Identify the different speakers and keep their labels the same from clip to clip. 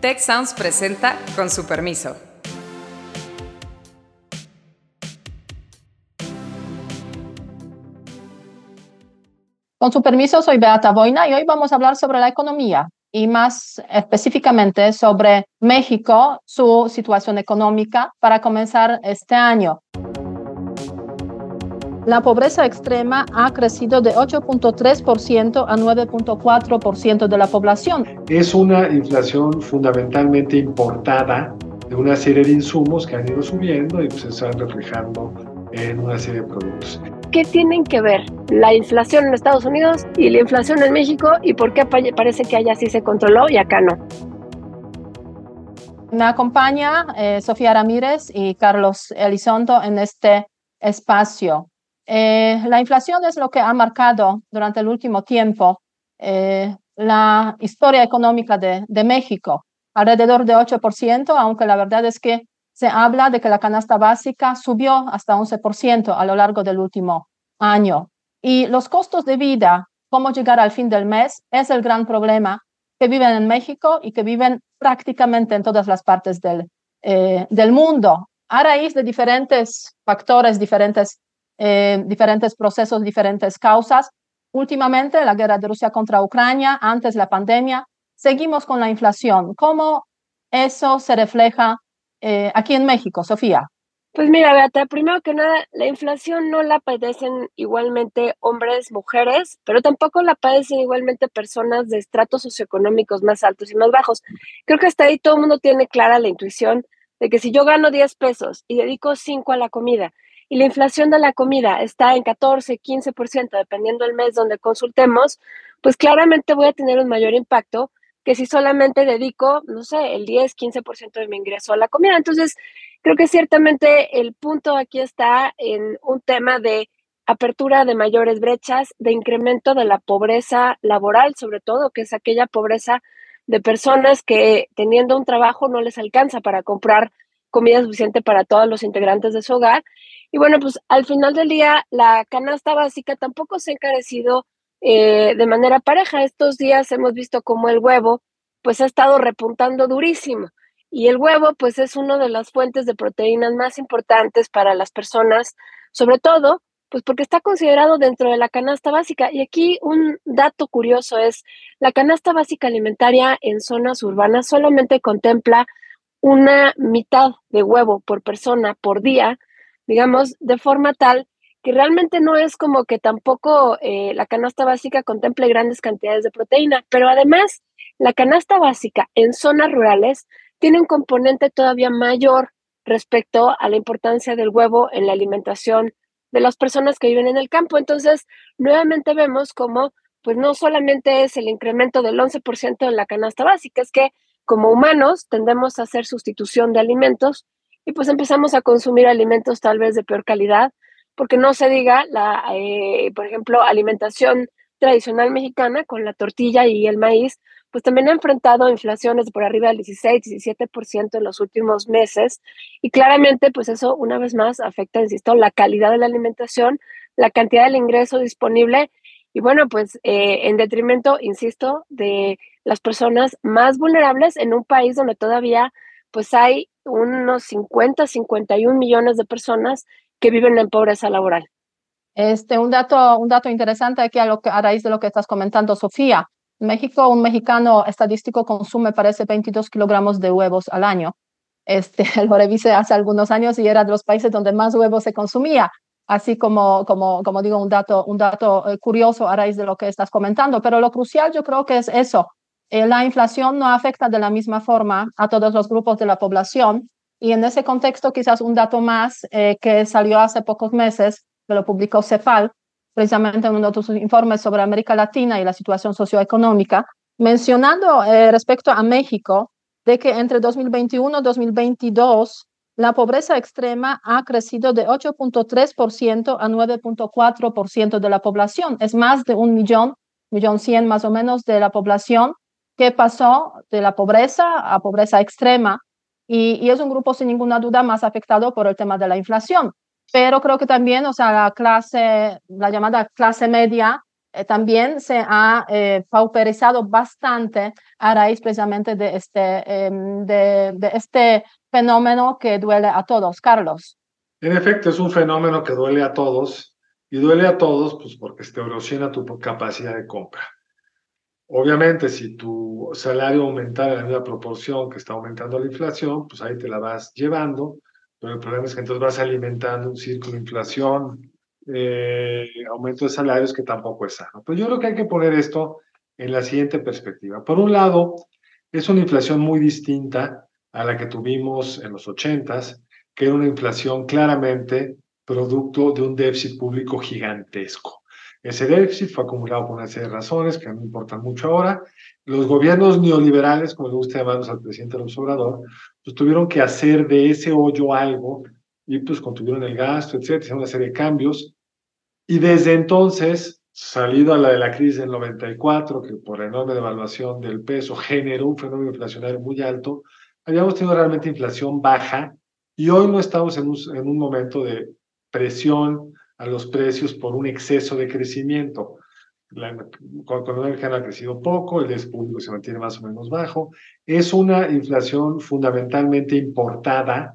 Speaker 1: Tech Sounds presenta con su permiso.
Speaker 2: Con su permiso, soy Beata Boina y hoy vamos a hablar sobre la economía y más específicamente sobre México, su situación económica para comenzar este año. La pobreza extrema ha crecido de 8.3% a 9.4% de la población.
Speaker 3: Es una inflación fundamentalmente importada de una serie de insumos que han ido subiendo y pues, se están reflejando en una serie de productos.
Speaker 4: ¿Qué tienen que ver la inflación en Estados Unidos y la inflación en México y por qué parece que allá sí se controló y acá no?
Speaker 2: Me acompaña eh, Sofía Ramírez y Carlos Elizondo en este espacio. Eh, la inflación es lo que ha marcado durante el último tiempo eh, la historia económica de, México, alrededor de 8%, aunque la verdad es que se habla de que la canasta básica subió hasta 11% a lo largo del último año. Y los costos de vida, cómo llegar al fin del mes, es el gran problema que viven en México y que viven prácticamente en todas las partes del, eh, del mundo, a raíz de diferentes factores, diferentes eh, diferentes procesos, diferentes causas. Últimamente, la guerra de Rusia contra Ucrania, antes la pandemia, seguimos con la inflación. ¿Cómo eso se refleja eh, aquí en México, Sofía?
Speaker 4: Pues mira, Beata, primero que nada, la inflación no la padecen igualmente hombres, mujeres, pero tampoco la padecen igualmente personas de estratos socioeconómicos más altos y más bajos. Creo que hasta ahí todo el mundo tiene clara la intuición de que si yo gano 10 pesos y dedico 5 a la comida y la inflación de la comida está en 14, 15%, dependiendo del mes donde consultemos, pues claramente voy a tener un mayor impacto que si solamente dedico, no sé, el 10, 15% de mi ingreso a la comida. Entonces, creo que ciertamente el punto aquí está en un tema de apertura de mayores brechas, de incremento de la pobreza laboral, sobre todo, que es aquella pobreza de personas que teniendo un trabajo no les alcanza para comprar comida suficiente para todos los integrantes de su hogar y bueno, pues al final del día, la canasta básica tampoco se ha encarecido eh, de manera pareja. Estos días hemos visto como el huevo, pues ha estado repuntando durísimo. Y el huevo, pues es una de las fuentes de proteínas más importantes para las personas, sobre todo, pues porque está considerado dentro de la canasta básica. Y aquí un dato curioso es, la canasta básica alimentaria en zonas urbanas solamente contempla una mitad de huevo por persona por día, digamos, de forma tal que realmente no es como que tampoco eh, la canasta básica contemple grandes cantidades de proteína, pero además la canasta básica en zonas rurales tiene un componente todavía mayor respecto a la importancia del huevo en la alimentación de las personas que viven en el campo. Entonces, nuevamente vemos como, pues no solamente es el incremento del 11% en la canasta básica, es que como humanos tendemos a hacer sustitución de alimentos y pues empezamos a consumir alimentos tal vez de peor calidad, porque no se diga la, eh, por ejemplo, alimentación tradicional mexicana con la tortilla y el maíz, pues también ha enfrentado inflaciones por arriba del 16, 17% en los últimos meses y claramente pues eso una vez más afecta, insisto, la calidad de la alimentación, la cantidad del ingreso disponible y bueno, pues eh, en detrimento, insisto, de las personas más vulnerables en un país donde todavía pues hay unos 50, 51 millones de personas que viven en pobreza laboral.
Speaker 2: Este, un, dato, un dato interesante aquí a, lo que, a raíz de lo que estás comentando, Sofía. En México, un mexicano estadístico consume, parece, 22 kilogramos de huevos al año. Este, lo revisé hace algunos años y era de los países donde más huevos se consumía. Así como, como, como digo, un dato, un dato eh, curioso a raíz de lo que estás comentando. Pero lo crucial yo creo que es eso, eh, la inflación no afecta de la misma forma a todos los grupos de la población. Y en ese contexto, quizás un dato más eh, que salió hace pocos meses, que lo publicó CEPAL, precisamente en uno de sus informes sobre América Latina y la situación socioeconómica, mencionando eh, respecto a México, de que entre 2021 y 2022 la pobreza extrema ha crecido de 8.3% a 9.4% de la población. Es más de un millón, millón cien más o menos de la población que pasó de la pobreza a pobreza extrema y, es un grupo sin ninguna duda más afectado por el tema de la inflación. Pero creo que también, o sea, la clase, la llamada clase media, eh, también se ha eh, pauperizado bastante a raíz precisamente de este, em, de, de este fenómeno que duele a todos. Carlos.
Speaker 3: En efecto, es un fenómeno que duele a todos y duele a todos pues porque te erosiona tu capacidad de compra. Obviamente, si tu salario aumentara en la misma proporción que está aumentando la inflación, pues ahí te la vas llevando, pero el problema es que entonces vas alimentando un círculo de inflación, eh, aumento de salarios que tampoco es sano. Pero yo creo que hay que poner esto en la siguiente perspectiva. Por un lado, es una inflación muy distinta a la que tuvimos en los ochentas, que era una inflación claramente producto de un déficit público gigantesco. Ese déficit fue acumulado por una serie de razones que no importan mucho ahora. Los gobiernos neoliberales, como le gusta llamarlos al presidente López Obrador, pues tuvieron que hacer de ese hoyo algo y pues contuvieron el gasto, etcétera, hicieron una serie de cambios. Y desde entonces, salido a la de la crisis del 94, que por la enorme devaluación del peso generó un fenómeno inflacionario muy alto, habíamos tenido realmente inflación baja y hoy no estamos en un, en un momento de presión a los precios por un exceso de crecimiento. La economía americana ha crecido poco, el déficit público se mantiene más o menos bajo. Es una inflación fundamentalmente importada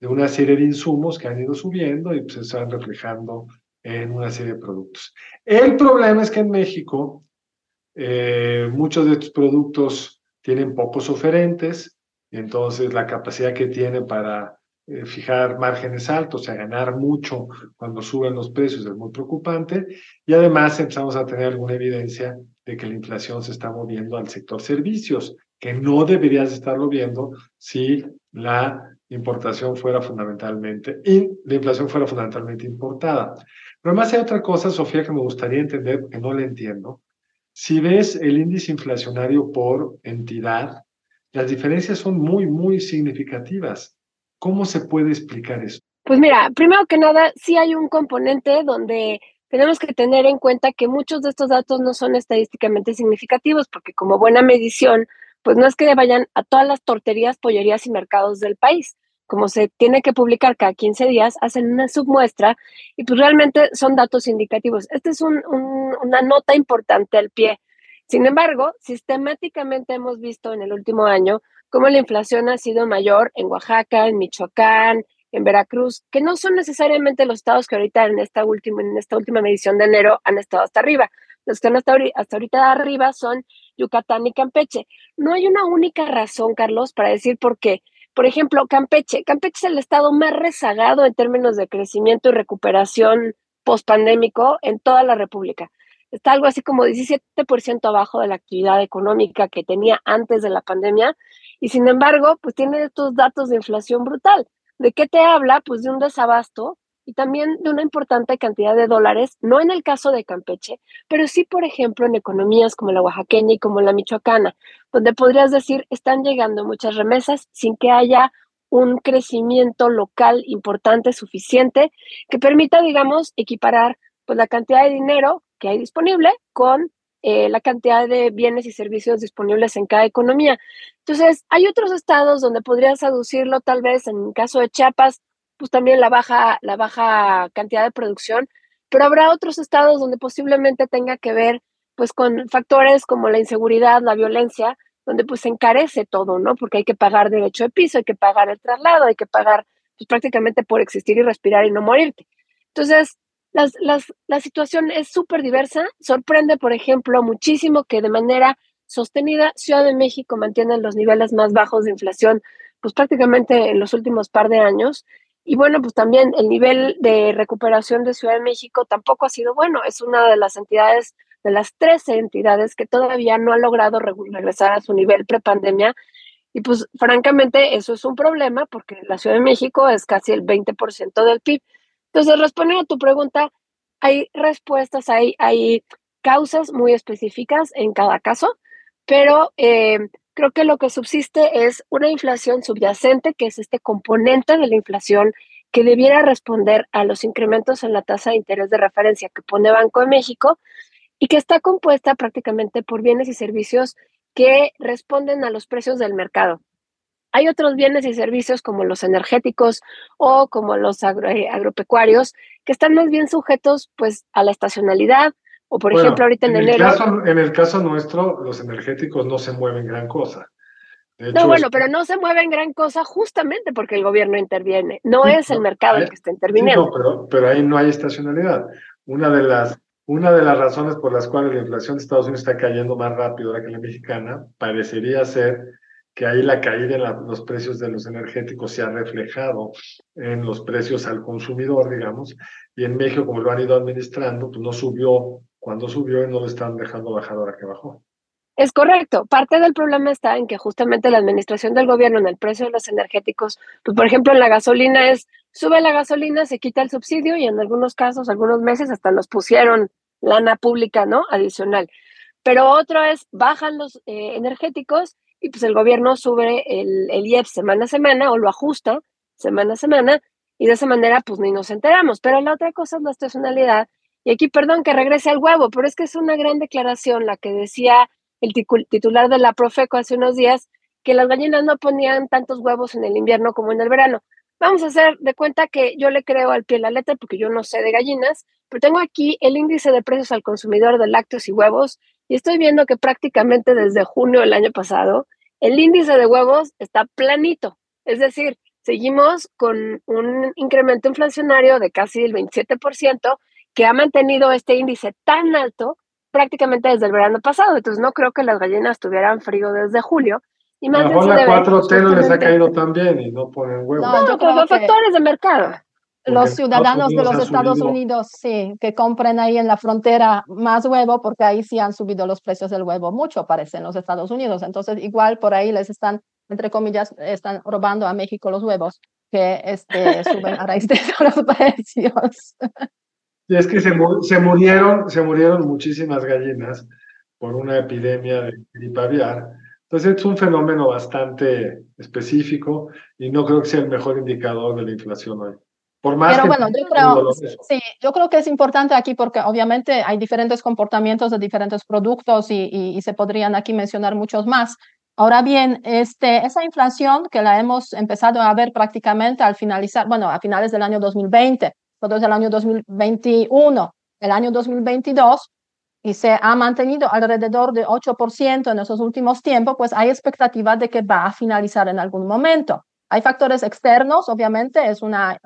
Speaker 3: de una serie de insumos que han ido subiendo y pues, se están reflejando en una serie de productos. El problema es que en México eh, muchos de estos productos tienen pocos oferentes, entonces la capacidad que tiene para eh, fijar márgenes altos, sea, ganar mucho cuando suben los precios es muy preocupante. Y además empezamos a tener alguna evidencia de que la inflación se está moviendo al sector servicios, que no deberías estarlo viendo si la importación fuera fundamentalmente, y la inflación fuera fundamentalmente importada. Pero además hay otra cosa, Sofía, que me gustaría entender, que no la entiendo. Si ves el índice inflacionario por entidad, las diferencias son muy, muy significativas. ¿Cómo se puede explicar eso?
Speaker 4: Pues mira, primero que nada, sí hay un componente donde tenemos que tener en cuenta que muchos de estos datos no son estadísticamente significativos, porque como buena medición, pues no es que vayan a todas las torterías, pollerías y mercados del país. Como se tiene que publicar cada 15 días, hacen una submuestra y pues realmente son datos indicativos. Esta es un, una nota importante al pie. Sin embargo, sistemáticamente hemos visto en el último año cómo la inflación ha sido mayor en Oaxaca, en Michoacán, en Veracruz, que no son necesariamente los estados que ahorita en esta última, en esta última medición de enero han estado hasta arriba. Los que han estado hasta ahorita arriba son Yucatán y Campeche. No hay una única razón, Carlos, para decir por qué. Por ejemplo, Campeche. Campeche es el estado más rezagado en términos de crecimiento y recuperación pospandémico en toda la República. Está algo así como 17% abajo de la actividad económica que tenía antes de la pandemia y sin embargo, pues tiene estos datos de inflación brutal. ¿De qué te habla? Pues de un desabasto y también de una importante cantidad de dólares, no en el caso de Campeche, pero sí, por ejemplo, en economías como la oaxaqueña y como la michoacana, donde podrías decir están llegando muchas remesas sin que haya un crecimiento local importante, suficiente, que permita, digamos, equiparar pues, la cantidad de dinero que hay disponible con eh, la cantidad de bienes y servicios disponibles en cada economía. Entonces, hay otros estados donde podrías aducirlo, tal vez en caso de Chiapas, pues también la baja, la baja cantidad de producción, pero habrá otros estados donde posiblemente tenga que ver pues con factores como la inseguridad, la violencia, donde pues se encarece todo, ¿no? Porque hay que pagar derecho de piso, hay que pagar el traslado, hay que pagar pues prácticamente por existir y respirar y no morirte. Entonces, la situación es súper diversa. Sorprende, por ejemplo, muchísimo que de manera sostenida Ciudad de México mantiene los niveles más bajos de inflación, pues prácticamente en los últimos par de años. Y bueno, pues también el nivel de recuperación de Ciudad de México tampoco ha sido bueno. Es una de las entidades, de las 13 entidades que todavía no ha logrado regresar a su nivel prepandemia. Y pues francamente eso es un problema porque la Ciudad de México es casi el 20% del PIB. Entonces, respondiendo a tu pregunta, hay respuestas, hay, hay causas muy específicas en cada caso, pero eh, creo que lo que subsiste es una inflación subyacente, que es este componente de la inflación que debiera responder a los incrementos en la tasa de interés de referencia que pone Banco de México y que está compuesta prácticamente por bienes y servicios que responden a los precios del mercado. Hay otros bienes y servicios como los energéticos o como los eh, agropecuarios que están más bien sujetos pues a la estacionalidad O por ejemplo, ahorita en,
Speaker 3: en
Speaker 4: enero...
Speaker 3: El caso, en el caso nuestro, los energéticos no se mueven gran cosa.
Speaker 4: no, bueno, pero no se mueven gran cosa justamente porque el gobierno interviene. No es el mercado el que está interviniendo.
Speaker 3: no, pero, pero ahí no hay estacionalidad. Una de las una de las razones por las cuales la inflación de Estados Unidos está cayendo más rápido ahora que la mexicana parecería ser que ahí la caída en los precios de los energéticos se ha reflejado en los precios al consumidor, digamos, y en México, como lo han ido administrando, pues no subió cuando subió y no lo están dejando bajar ahora que bajó.
Speaker 4: Es correcto. Parte del problema está en que justamente la administración del gobierno en el precio de los energéticos, pues por ejemplo en la gasolina es, sube la gasolina, se quita el subsidio y en algunos casos, algunos meses hasta nos pusieron lana pública, ¿no? Adicional. Pero otro es, bajan los eh, energéticos y pues el gobierno sube el, el IEP semana a semana o lo ajusta semana a semana y de esa manera pues ni nos enteramos. Pero la otra cosa es la estacionalidad. Y aquí, perdón, que regrese al huevo, pero es que es una gran declaración la que decía el titular de la Profeco hace unos días, que las gallinas no ponían tantos huevos en el invierno como en el verano. Vamos a hacer de cuenta que yo le creo al pie la letra porque yo no sé de gallinas, pero tengo aquí el índice de precios al consumidor de lácteos y huevos y estoy viendo que prácticamente desde junio del año pasado el índice de huevos está planito. Es decir, seguimos con un incremento inflacionario de casi el 27% que ha mantenido este índice tan alto prácticamente desde el verano pasado. Entonces no creo que las gallinas tuvieran frío desde julio.
Speaker 3: Y más bien la 4T no les ha caído tan bien y no ponen huevos.
Speaker 4: No, yo creo factores de mercado.
Speaker 2: Los ciudadanos de los Estados Unidos, sí, que compren ahí en la frontera más huevo, porque ahí sí han subido los precios del huevo mucho, parece, en los Estados Unidos. Entonces, igual por ahí les están, entre comillas, están robando a México los huevos que este, suben a raíz de los precios.
Speaker 3: Y es que se, se, murieron, se murieron muchísimas gallinas por una epidemia de gripe aviar. Entonces es un fenómeno bastante específico y no creo que sea el mejor indicador de la inflación hoy. Por más
Speaker 2: Pero bueno, yo creo, sí, yo creo que es importante aquí porque obviamente hay diferentes comportamientos de diferentes productos y, y, y se podrían aquí mencionar muchos más. Ahora bien, este, esa inflación que la hemos empezado a ver prácticamente al finalizar, bueno, a finales del año 2020, todo el año 2021, el año 2022, y se ha mantenido alrededor de 8% en esos últimos tiempos, pues hay expectativa de que va a finalizar en algún momento. Hay factores externos, obviamente, es una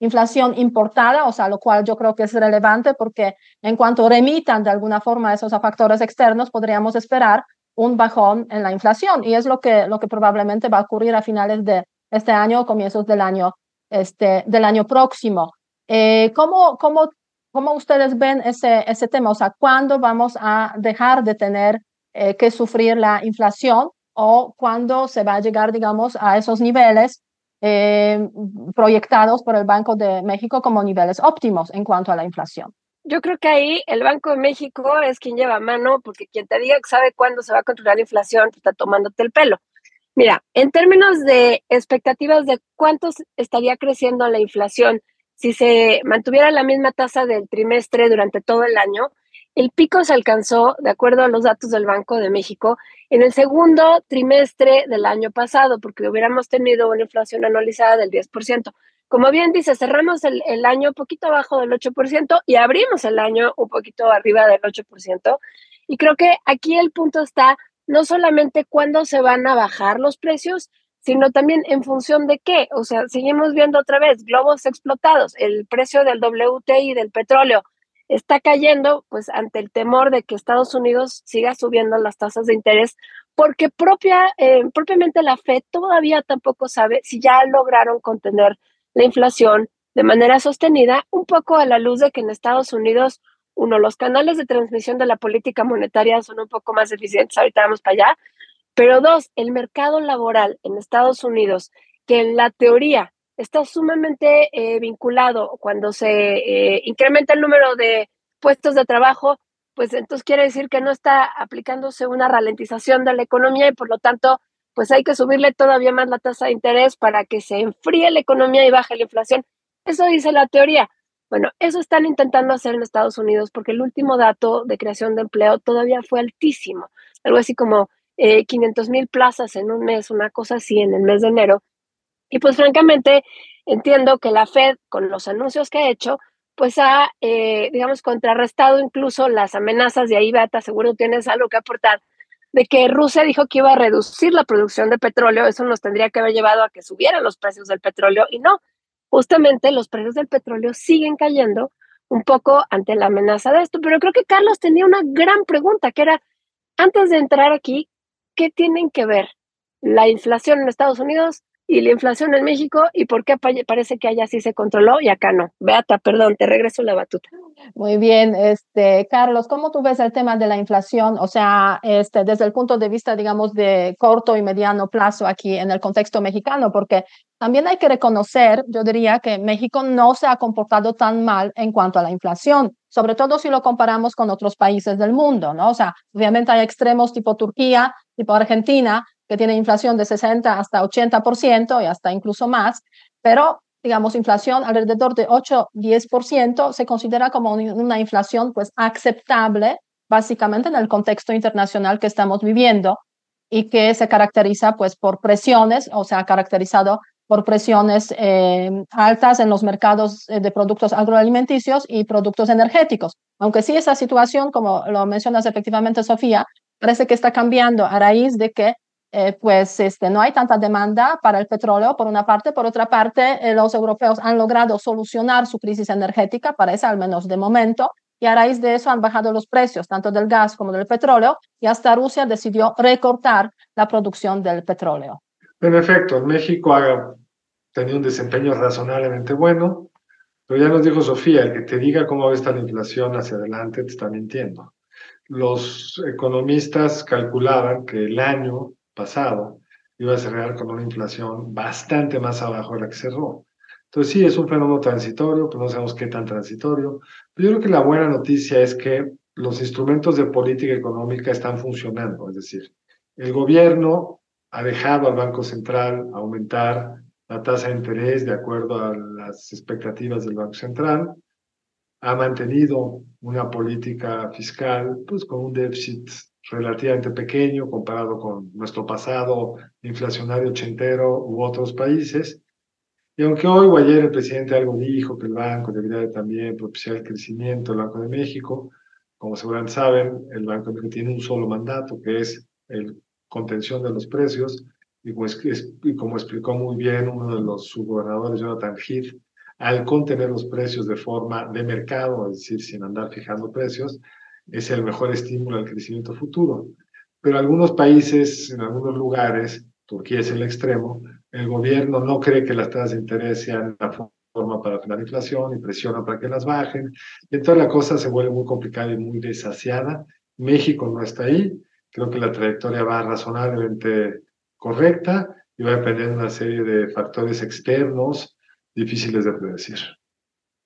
Speaker 2: inflación importada, o sea, lo cual yo creo que es relevante porque en cuanto remitan de alguna forma esos factores externos, podríamos esperar un bajón en la inflación y es lo que, lo que probablemente va a ocurrir a finales de este año o comienzos del año, este, del año próximo. Eh, ¿cómo, cómo, ¿Cómo ustedes ven ese, ese tema? O sea, ¿cuándo vamos a dejar de tener eh, que sufrir la inflación o cuándo se va a llegar, digamos, a esos niveles eh, proyectados por el Banco de México como niveles óptimos en cuanto a la inflación?
Speaker 4: Yo creo que ahí el Banco de México es quien lleva mano, porque quien te diga que sabe cuándo se va a controlar la inflación, está tomándote el pelo. Mira, en términos de expectativas de cuánto estaría creciendo la inflación si se mantuviera la misma tasa del trimestre durante todo el año, el pico se alcanzó, de acuerdo a los datos del Banco de México, en el segundo trimestre del año pasado, porque hubiéramos tenido una inflación anualizada del 10%. Como bien dice, cerramos el, año un poquito abajo del 8% y abrimos el año un poquito arriba del 8%. Y creo que aquí el punto está no solamente cuándo se van a bajar los precios, sino también en función de qué. O sea, seguimos viendo otra vez globos explotados, el precio del WTI del petróleo está cayendo, pues ante el temor de que Estados Unidos siga subiendo las tasas de interés, porque propia, eh, propiamente la Fed todavía tampoco sabe si ya lograron contener la inflación de manera sostenida, un poco a la luz de que en Estados Unidos, uno, los canales de transmisión de la política monetaria son un poco más eficientes, ahorita vamos para allá, pero dos, el mercado laboral en Estados Unidos, que en la teoría está sumamente eh, vinculado cuando se eh, incrementa el número de puestos de trabajo, pues entonces quiere decir que no está aplicándose una ralentización de la economía y por lo tanto, pues hay que subirle todavía más la tasa de interés para que se enfríe la economía y baje la inflación. Eso dice la teoría. Bueno, eso están intentando hacer en Estados Unidos porque el último dato de creación de empleo todavía fue altísimo, algo así como eh, 500 mil plazas en un mes, una cosa así, en el mes de enero. Y pues francamente entiendo que la Fed, con los anuncios que ha hecho, pues ha, eh, digamos, contrarrestado incluso las amenazas, de ahí Beata, seguro tienes algo que aportar, de que Rusia dijo que iba a reducir la producción de petróleo, eso nos tendría que haber llevado a que subieran los precios del petróleo y no, justamente los precios del petróleo siguen cayendo un poco ante la amenaza de esto, pero creo que Carlos tenía una gran pregunta, que era, antes de entrar aquí, ¿qué tienen que ver la inflación en Estados Unidos y la inflación en México y por qué parece que allá sí se controló y acá no. Beata, perdón, te regreso la batuta.
Speaker 2: Muy bien, este, Carlos, ¿cómo tú ves el tema de la inflación? O sea, este, desde el punto de vista, digamos, de corto y mediano plazo aquí en el contexto mexicano, porque también hay que reconocer, yo diría que México no se ha comportado tan mal en cuanto a la inflación, sobre todo si lo comparamos con otros países del mundo, ¿no? O sea, obviamente hay extremos tipo Turquía, tipo Argentina, que tiene inflación de 60 hasta 80% y hasta incluso más, pero digamos, inflación alrededor de 8-10% se considera como una inflación pues aceptable básicamente en el contexto internacional que estamos viviendo y que se caracteriza pues por presiones o se ha caracterizado por presiones eh, altas en los mercados eh, de productos agroalimenticios y productos energéticos. Aunque sí esa situación, como lo mencionas efectivamente Sofía, parece que está cambiando a raíz de que eh, pues este, no hay tanta demanda para el petróleo, por una parte. Por otra parte, eh, los europeos han logrado solucionar su crisis energética, parece al menos de momento, y a raíz de eso han bajado los precios, tanto del gas como del petróleo, y hasta Rusia decidió recortar la producción del petróleo.
Speaker 3: En efecto, México ha tenido un desempeño razonablemente bueno, pero ya nos dijo Sofía, el que te diga cómo va a estar la inflación hacia adelante te está mintiendo. Los economistas calculaban que el año pasado iba a cerrar con una inflación bastante más abajo de la que cerró. Entonces sí, es un fenómeno transitorio, pero no sabemos qué tan transitorio. Pero yo creo que la buena noticia es que los instrumentos de política económica están funcionando, es decir, el gobierno ha dejado al Banco Central aumentar la tasa de interés de acuerdo a las expectativas del Banco Central, ha mantenido una política fiscal pues, con un déficit relativamente pequeño comparado con nuestro pasado inflacionario ochentero u otros países. Y aunque hoy o ayer el presidente algo dijo que el banco debería también propiciar el crecimiento del Banco de México, como seguramente saben, el Banco de México tiene un solo mandato, que es el contención de los precios, y como, y como explicó muy bien uno de los subgobernadores, Jonathan Heath, al contener los precios de forma de mercado, es decir, sin andar fijando precios, es el mejor estímulo al crecimiento futuro. Pero algunos países, en algunos lugares, Turquía es el extremo, el gobierno no cree que las tasas de interés sean la forma para frenar la inflación y presiona para que las bajen. Y entonces la cosa se vuelve muy complicada y muy desasiada. México no está ahí. Creo que la trayectoria va razonablemente correcta y va a depender de una serie de factores externos difíciles de predecir.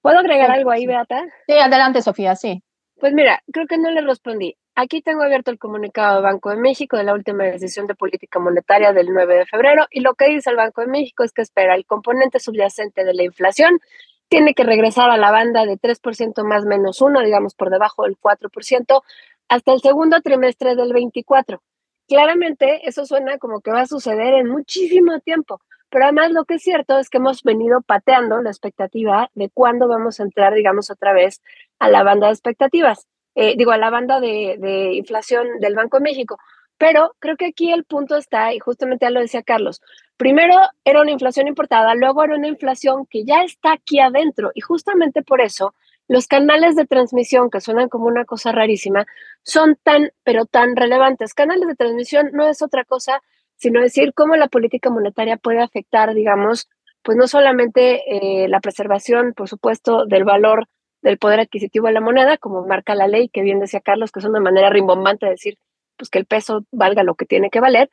Speaker 4: ¿Puedo agregar algo ahí, Beata?
Speaker 2: Sí, adelante, Sofía, sí.
Speaker 4: Pues mira, creo que no le respondí. Aquí tengo abierto el comunicado del Banco de México de la última decisión de política monetaria del 9 de febrero y lo que dice el Banco de México es que espera el componente subyacente de la inflación tiene que regresar a la banda de 3% más menos uno, digamos por debajo del 4%, hasta el segundo trimestre del 24. Claramente eso suena como que va a suceder en muchísimo tiempo, pero además lo que es cierto es que hemos venido pateando la expectativa de cuándo vamos a entrar, digamos, otra vez a la banda de expectativas, eh, digo, a la banda de, inflación del Banco de México. Pero creo que aquí el punto está, y justamente ya lo decía Carlos, primero era una inflación importada, luego era una inflación que ya está aquí adentro, y justamente por eso los canales de transmisión, que suenan como una cosa rarísima, son tan, pero tan relevantes. Canales de transmisión no es otra cosa sino decir cómo la política monetaria puede afectar, digamos, pues no solamente eh, la preservación, por supuesto, del valor del poder adquisitivo de la moneda, como marca la ley, que bien decía Carlos, que es una manera rimbombante de decir pues que el peso valga lo que tiene que valer,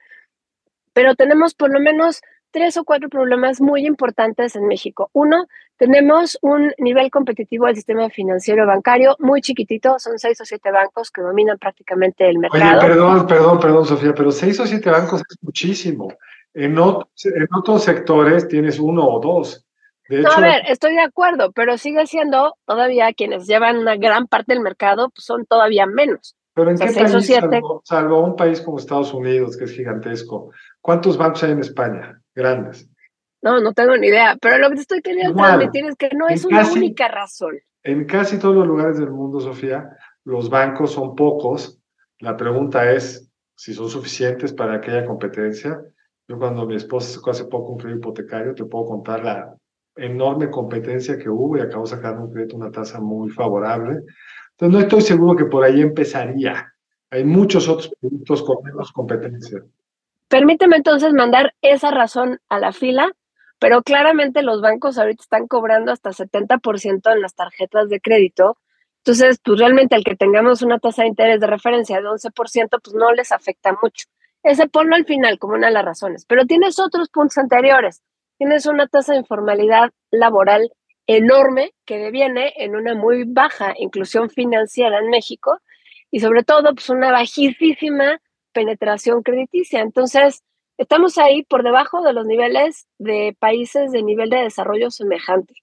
Speaker 4: pero tenemos por lo menos tres o cuatro problemas muy importantes en México. Uno, tenemos un nivel competitivo del sistema financiero bancario muy chiquitito, son seis o siete bancos que dominan prácticamente el mercado.
Speaker 3: Oye, perdón, perdón, perdón, Sofía, pero seis o siete bancos es muchísimo. En, en otros sectores tienes uno o dos.
Speaker 4: De hecho, no, a ver, estoy de acuerdo, pero sigue siendo todavía quienes llevan una gran parte del mercado, pues son todavía menos.
Speaker 3: Pero ¿en qué país, salvo, salvo un país como Estados Unidos, que es gigantesco, ¿cuántos bancos hay en España? Grandes.
Speaker 4: No, no tengo ni idea, pero lo que te estoy queriendo transmitir es que no es una única razón.
Speaker 3: En casi todos los lugares del mundo, Sofía, los bancos son pocos. La pregunta es si son suficientes para que haya competencia. Yo cuando mi esposa sacó hace poco un crédito hipotecario, te puedo contar la enorme competencia que hubo y acabó sacando un crédito una tasa muy favorable. Entonces no estoy seguro que por ahí empezaría. Hay muchos otros productos con menos competencia.
Speaker 4: Permíteme entonces mandar esa razón a la fila, pero claramente los bancos ahorita están cobrando hasta 70% en las tarjetas de crédito. Entonces, pues realmente al que tengamos una tasa de interés de referencia de 11%, pues no les afecta mucho. Ese ponlo al final como una de las razones. Pero tienes otros puntos anteriores. Tienes una tasa de informalidad laboral enorme que deviene en una muy baja inclusión financiera en México y sobre todo pues una bajísima penetración crediticia. Entonces, estamos ahí por debajo de los niveles de países de nivel de desarrollo semejante,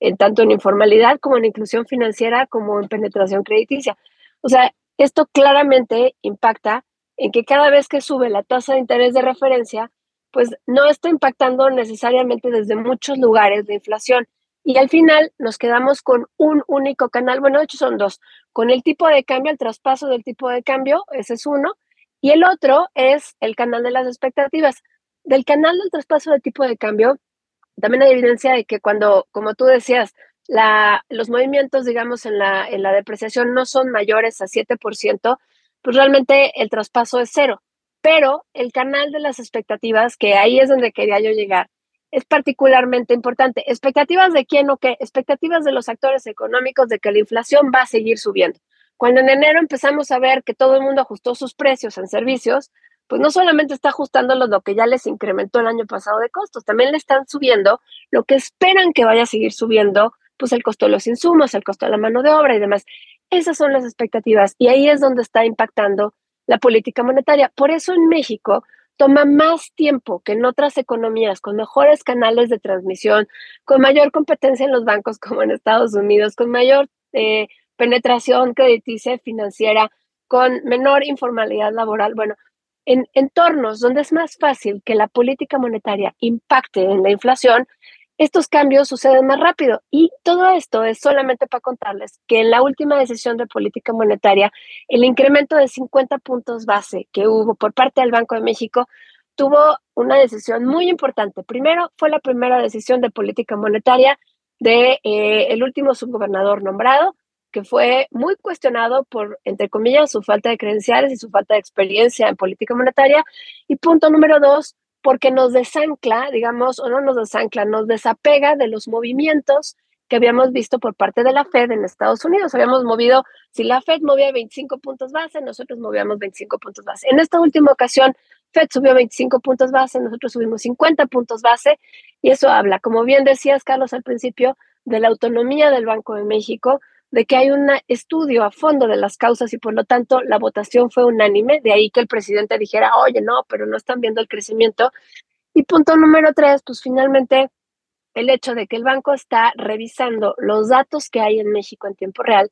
Speaker 4: en tanto en informalidad como en inclusión financiera como en penetración crediticia. O sea, esto claramente impacta en que cada vez que sube la tasa de interés de referencia, pues no está impactando necesariamente desde muchos lugares de inflación. Y al final nos quedamos con un único canal, bueno, de hecho son dos, con el tipo de cambio, el traspaso del tipo de cambio, ese es uno, y el otro es el canal de las expectativas. Del canal del traspaso de tipo de cambio, también hay evidencia de que cuando, como tú decías, la, los movimientos, digamos, en la, en la depreciación no son mayores a 7%, pues realmente el traspaso es cero. Pero el canal de las expectativas, que ahí es donde quería yo llegar, es particularmente importante. ¿Expectativas de quién o qué? Expectativas de los actores económicos de que la inflación va a seguir subiendo. Cuando en enero empezamos a ver que todo el mundo ajustó sus precios en servicios, pues no solamente está ajustando lo que ya les incrementó el año pasado de costos, también le están subiendo lo que esperan que vaya a seguir subiendo, pues el costo de los insumos, el costo de la mano de obra y demás. Esas son las expectativas y ahí es donde está impactando la política monetaria. Por eso en México toma más tiempo que en otras economías con mejores canales de transmisión, con mayor competencia en los bancos como en Estados Unidos, con mayor eh, penetración crediticia financiera, con menor informalidad laboral. Bueno, en entornos donde es más fácil que la política monetaria impacte en la inflación, estos cambios suceden más rápido. Y todo esto es solamente para contarles que en la última decisión de política monetaria, el incremento de 50 puntos base que hubo por parte del Banco de México tuvo una decisión muy importante. Primero, fue la primera decisión de política monetaria de eh, el último subgobernador nombrado, que fue muy cuestionado por, entre comillas, su falta de credenciales y su falta de experiencia en política monetaria. Y punto número dos, porque nos desancla, digamos, o no nos desancla, nos desapega de los movimientos que habíamos visto por parte de la Fed en Estados Unidos. Habíamos movido, si la Fed movía 25 puntos base, nosotros movíamos 25 puntos base. En esta última ocasión, Fed subió 25 puntos base, nosotros subimos 50 puntos base, y eso habla, como bien decías, Carlos, al principio, de la autonomía del Banco de México, de que hay un estudio a fondo de las causas y por lo tanto la votación fue unánime, de ahí que el presidente dijera, oye, no, pero no están viendo el crecimiento. Y punto número tres, pues finalmente el hecho de que el banco está revisando los datos que hay en México en tiempo real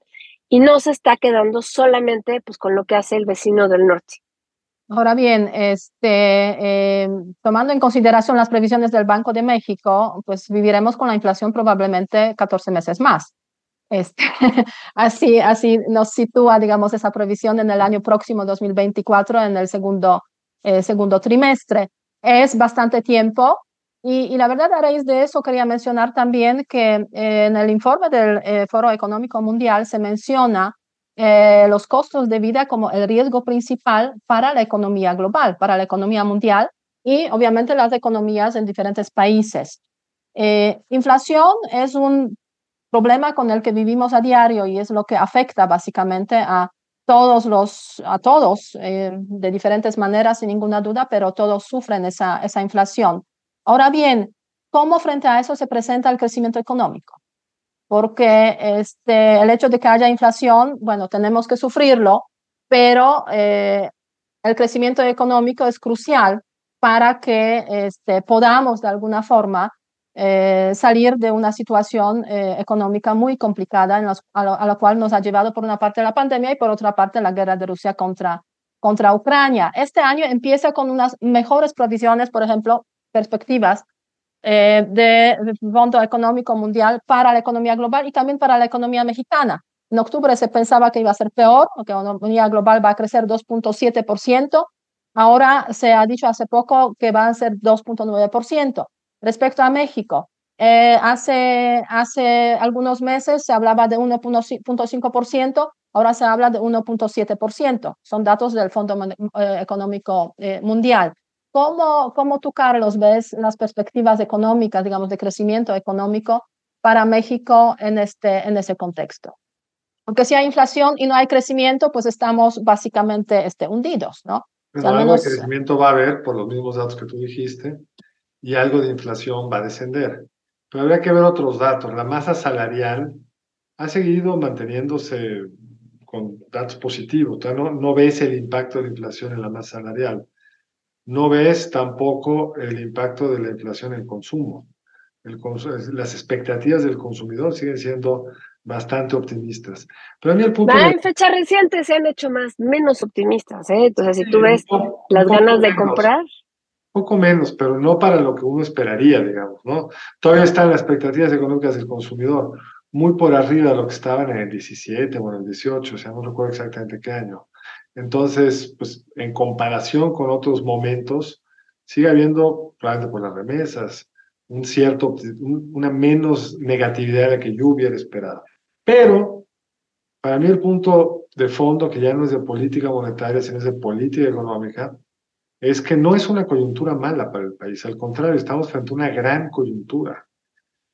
Speaker 4: y no se está quedando solamente pues con lo que hace el vecino del norte.
Speaker 2: Ahora bien, este, eh, tomando en consideración las previsiones del Banco de México, pues viviremos con la inflación probablemente 14 meses más. Este, así, así nos sitúa, digamos, esa previsión en el año próximo 2024, en el segundo, eh, segundo trimestre. Es bastante tiempo y, y, la verdad, a raíz de eso, quería mencionar también que eh, en el informe del eh, Foro Económico Mundial se menciona los costos de vida como el riesgo principal para la economía global, para la economía mundial y obviamente las economías en diferentes países. inflación es un problema con el que vivimos a diario y es lo que afecta básicamente a todos los, a todos eh, de diferentes maneras, sin ninguna duda, pero todos sufren esa, esa inflación. Ahora bien, ¿cómo frente a eso se presenta el crecimiento económico? Porque este, el hecho de que haya inflación, bueno, tenemos que sufrirlo, pero eh, el crecimiento económico es crucial para que este, podamos de alguna forma eh, salir de una situación eh, económica muy complicada en a, la cual nos ha llevado por una parte la pandemia y por otra parte la guerra de Rusia contra, contra Ucrania. Este año empieza con unas mejores provisiones, por ejemplo, perspectivas eh, Fondo Económico Mundial para la economía global y también para la economía mexicana. En octubre se pensaba que iba a ser peor, que la economía global va a crecer 2.7%. Ahora se ha dicho hace poco que va a ser 2.9%. Respecto a México, eh, hace, hace algunos meses se hablaba de 1.5%, ahora se habla de 1.7%. Son datos del Fondo eh, Económico eh, Mundial. ¿Cómo, ¿Cómo tú, Carlos, ves las perspectivas económicas, digamos, de crecimiento económico para México en este, en ese contexto? Porque si hay inflación y no hay crecimiento, pues estamos básicamente este, hundidos, ¿no?
Speaker 3: Pero algo de crecimiento va a haber por los mismos datos que tú dijiste y algo de inflación va a descender. Pero habría que ver otros datos. La masa salarial ha seguido manteniéndose con datos positivos. no, no ves el impacto de la inflación en la masa salarial. No ves tampoco el impacto de la inflación en el consumo. El, las expectativas del consumidor siguen siendo bastante optimistas. Pero a mí el punto...
Speaker 4: En fecha reciente se han hecho más, menos optimistas, ¿eh? Entonces, si tú ves las ganas de comprar
Speaker 3: poco menos, pero no para lo que uno esperaría, digamos, ¿no? Todavía están las expectativas económicas del consumidor muy por arriba de lo que estaban en el 17 o en el 18, o sea, no recuerdo exactamente qué año. Entonces, pues en comparación con otros momentos, sigue habiendo, probablemente por las remesas, un cierto, una menos negatividad de la que yo hubiera esperado. Pero, para mí el punto de fondo, que ya no es de política monetaria, sino es de política económica, es que no es una coyuntura mala para el país, al contrario, estamos frente a una gran coyuntura.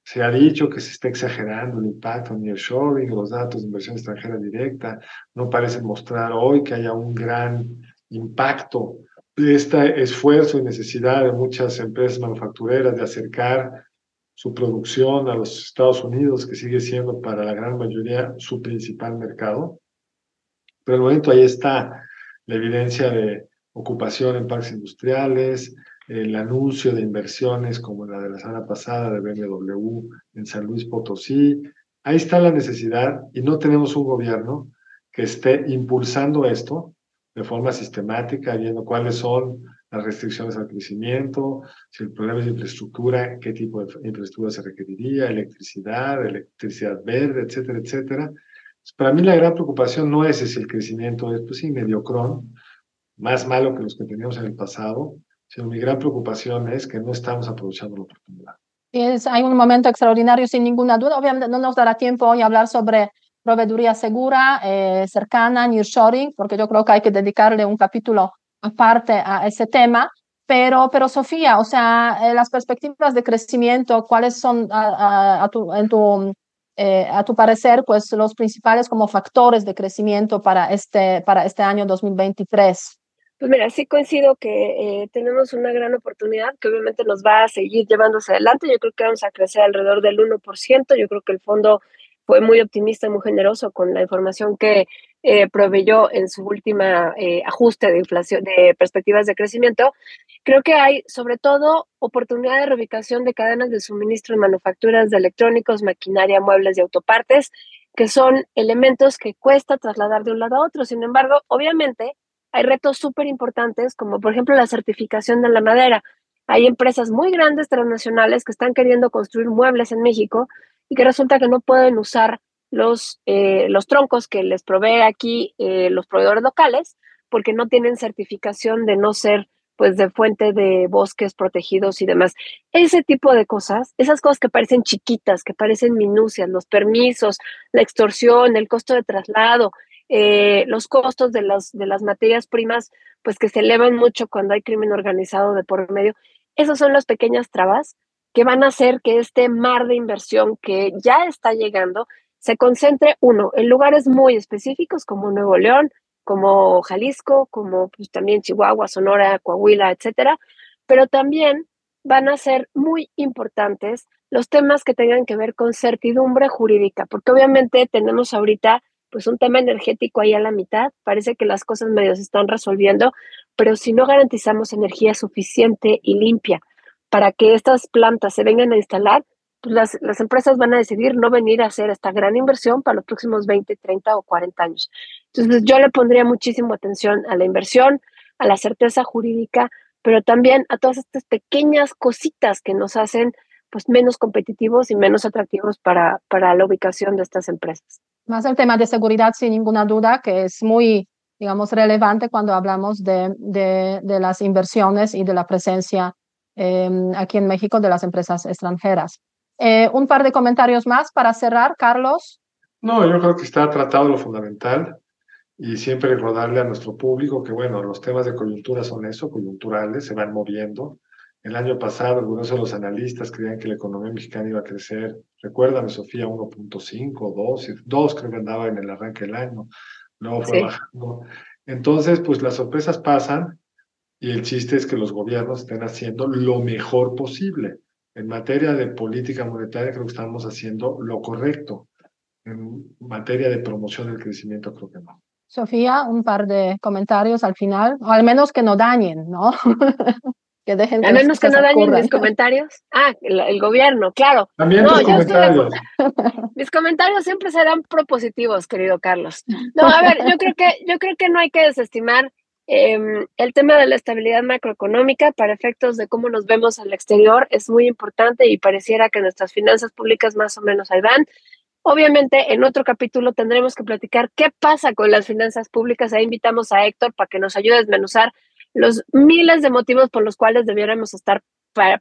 Speaker 3: Se ha dicho que se está exagerando el impacto en nearshoring, los datos de inversión extranjera directa no parecen mostrar hoy que haya un gran impacto de este esfuerzo y necesidad de muchas empresas manufactureras de acercar su producción a los Estados Unidos, que sigue siendo para la gran mayoría su principal mercado. Pero el momento ahí está la evidencia de ocupación en parques industriales, el anuncio de inversiones como la de la semana pasada de BMW en San Luis Potosí. Ahí está la necesidad y no tenemos un gobierno que esté impulsando esto de forma sistemática, viendo cuáles son las restricciones al crecimiento, si el problema es de infraestructura, qué tipo de infraestructura se requeriría, electricidad, electricidad verde, etcétera, etcétera. Para mí la gran preocupación no es si el crecimiento es, pues sí, mediocrón, más malo que los que teníamos en el pasado, sino mi gran preocupación es que no estamos aprovechando la oportunidad.
Speaker 2: Es, hay un momento extraordinario sin ninguna duda. Obviamente no nos dará tiempo hoy a hablar sobre proveeduría segura, eh, cercana, nearshoring, porque yo creo que hay que dedicarle un capítulo aparte a ese tema. Pero, pero Sofía, o sea, eh, las perspectivas de crecimiento, ¿cuáles son a, tu, en tu, eh, a tu parecer, pues los principales como factores de crecimiento para este, para este año 2023?
Speaker 4: Pues mira, sí coincido que eh, tenemos una gran oportunidad que obviamente nos va a seguir llevándose adelante. Yo creo que vamos a crecer alrededor del 1%. Yo creo que el fondo fue muy optimista muy generoso con la información que eh, proveyó en su última eh, ajuste de inflación, de perspectivas de crecimiento. Creo que hay sobre todo oportunidad de reubicación de cadenas de suministro en manufacturas de electrónicos, maquinaria, muebles y autopartes, que son elementos que cuesta trasladar de un lado a otro. Sin embargo, obviamente, hay retos súper importantes, como por ejemplo la certificación de la madera. Hay empresas muy grandes transnacionales que están queriendo construir muebles en México y que resulta que no pueden usar los, eh, los troncos que les provee aquí eh, los proveedores locales porque no tienen certificación de no ser pues de fuente de bosques protegidos y demás. Ese tipo de cosas, esas cosas que parecen chiquitas, que parecen minucias, los permisos, la extorsión, el costo de traslado, eh, los costos de las, de las materias primas, pues que se elevan mucho cuando hay crimen organizado de por medio. Esas son las pequeñas trabas que van a hacer que este mar de inversión que ya está llegando se concentre, uno, en lugares muy específicos como Nuevo León, como Jalisco, como pues, también Chihuahua, Sonora, Coahuila, etcétera, pero también van a ser muy importantes los temas que tengan que ver con certidumbre jurídica, porque obviamente tenemos ahorita pues un tema energético ahí a la mitad, parece que las cosas medio se están resolviendo, pero si no garantizamos energía suficiente y limpia para que estas plantas se vengan a instalar, pues las, las empresas van a decidir no venir a hacer esta gran inversión para los próximos 20, 30 o 40 años. Entonces yo le pondría muchísimo atención a la inversión, a la certeza jurídica, pero también a todas estas pequeñas cositas que nos hacen pues menos competitivos y menos atractivos para, para la ubicación de estas empresas.
Speaker 2: Más el tema de seguridad, sin ninguna duda, que es muy, digamos, relevante cuando hablamos de, de, las inversiones y de la presencia em, aquí en México de las empresas extranjeras. Eh, un par de comentarios más para cerrar, Carlos.
Speaker 3: No, yo creo que está tratado lo fundamental y siempre recordarle a nuestro público que, bueno, los temas de coyuntura son eso, coyunturales, se van moviendo. El año pasado, algunos de los analistas creían que la economía mexicana iba a crecer, recuérdame, Sofía, 1.5, 2, 2 creo que andaba en el arranque del año, luego fue bajando. Entonces, pues las sorpresas pasan y el chiste es que los gobiernos estén haciendo lo mejor posible. En materia de política monetaria creo que estamos haciendo lo correcto. En materia de promoción del crecimiento creo que no.
Speaker 2: Sofía, un par de comentarios al final, o al menos que no dañen, ¿no?
Speaker 4: que dejen al menos que no dañen mis comentarios. Ah, el, gobierno, claro.
Speaker 3: También no, comentarios.
Speaker 4: mis comentarios siempre serán propositivos, querido Carlos. No, a ver, yo creo que, yo creo que no hay que desestimar em, el tema de la estabilidad macroeconómica para efectos de cómo nos vemos al exterior es muy importante y pareciera que nuestras finanzas públicas más o menos ahí van. Obviamente, en otro capítulo tendremos que platicar qué pasa con las finanzas públicas. Ahí invitamos a Héctor para que nos ayude a desmenuzar los miles de motivos por los cuales debiéramos estar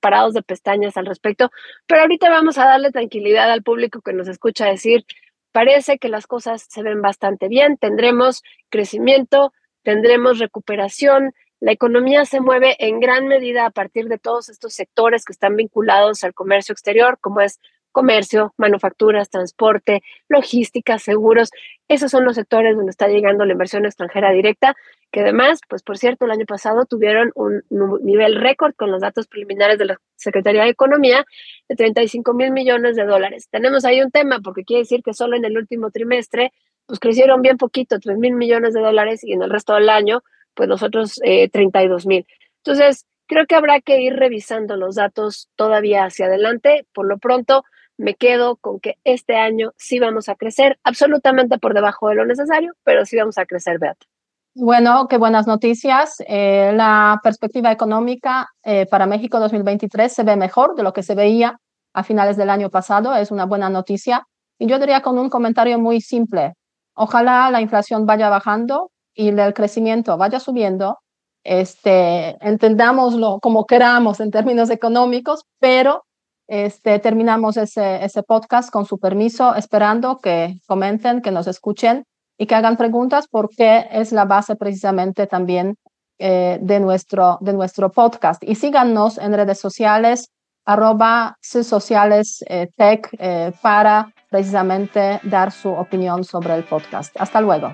Speaker 4: parados de pestañas al respecto. Pero ahorita vamos a darle tranquilidad al público que nos escucha decir, parece que las cosas se ven bastante bien, tendremos crecimiento, tendremos recuperación, la economía se mueve en gran medida a partir de todos estos sectores que están vinculados al comercio exterior, como es comercio, manufacturas, transporte, logística, seguros. Esos son los sectores donde está llegando la inversión extranjera directa, que además, pues por cierto, el año pasado tuvieron un nivel récord con los datos preliminares de la Secretaría de Economía de 35 mil millones de dólares. Tenemos ahí un tema porque quiere decir que solo en el último trimestre, pues crecieron bien poquito, 3 mil millones de dólares y en el resto del año, pues nosotros eh, 32 mil. Entonces, creo que habrá que ir revisando los datos todavía hacia adelante. Por lo pronto, me quedo con que este año sí vamos a crecer, absolutamente por debajo de lo necesario, pero sí vamos a crecer, Beata.
Speaker 2: Bueno, qué buenas noticias. Eh, la perspectiva económica eh, para México 2023 se ve mejor de lo que se veía a finales del año pasado. Es una buena noticia. Y yo diría con un comentario muy simple. Ojalá la inflación vaya bajando y el crecimiento vaya subiendo. Este, entendámoslo como queramos en términos económicos, pero este, terminamos ese, ese podcast con su permiso, esperando que comenten, que nos escuchen y que hagan preguntas porque es la base precisamente también eh, de, nuestro, de nuestro podcast. Y síganos en redes sociales, arroba sociales eh, tech, eh, para precisamente dar su opinión sobre el podcast. Hasta luego.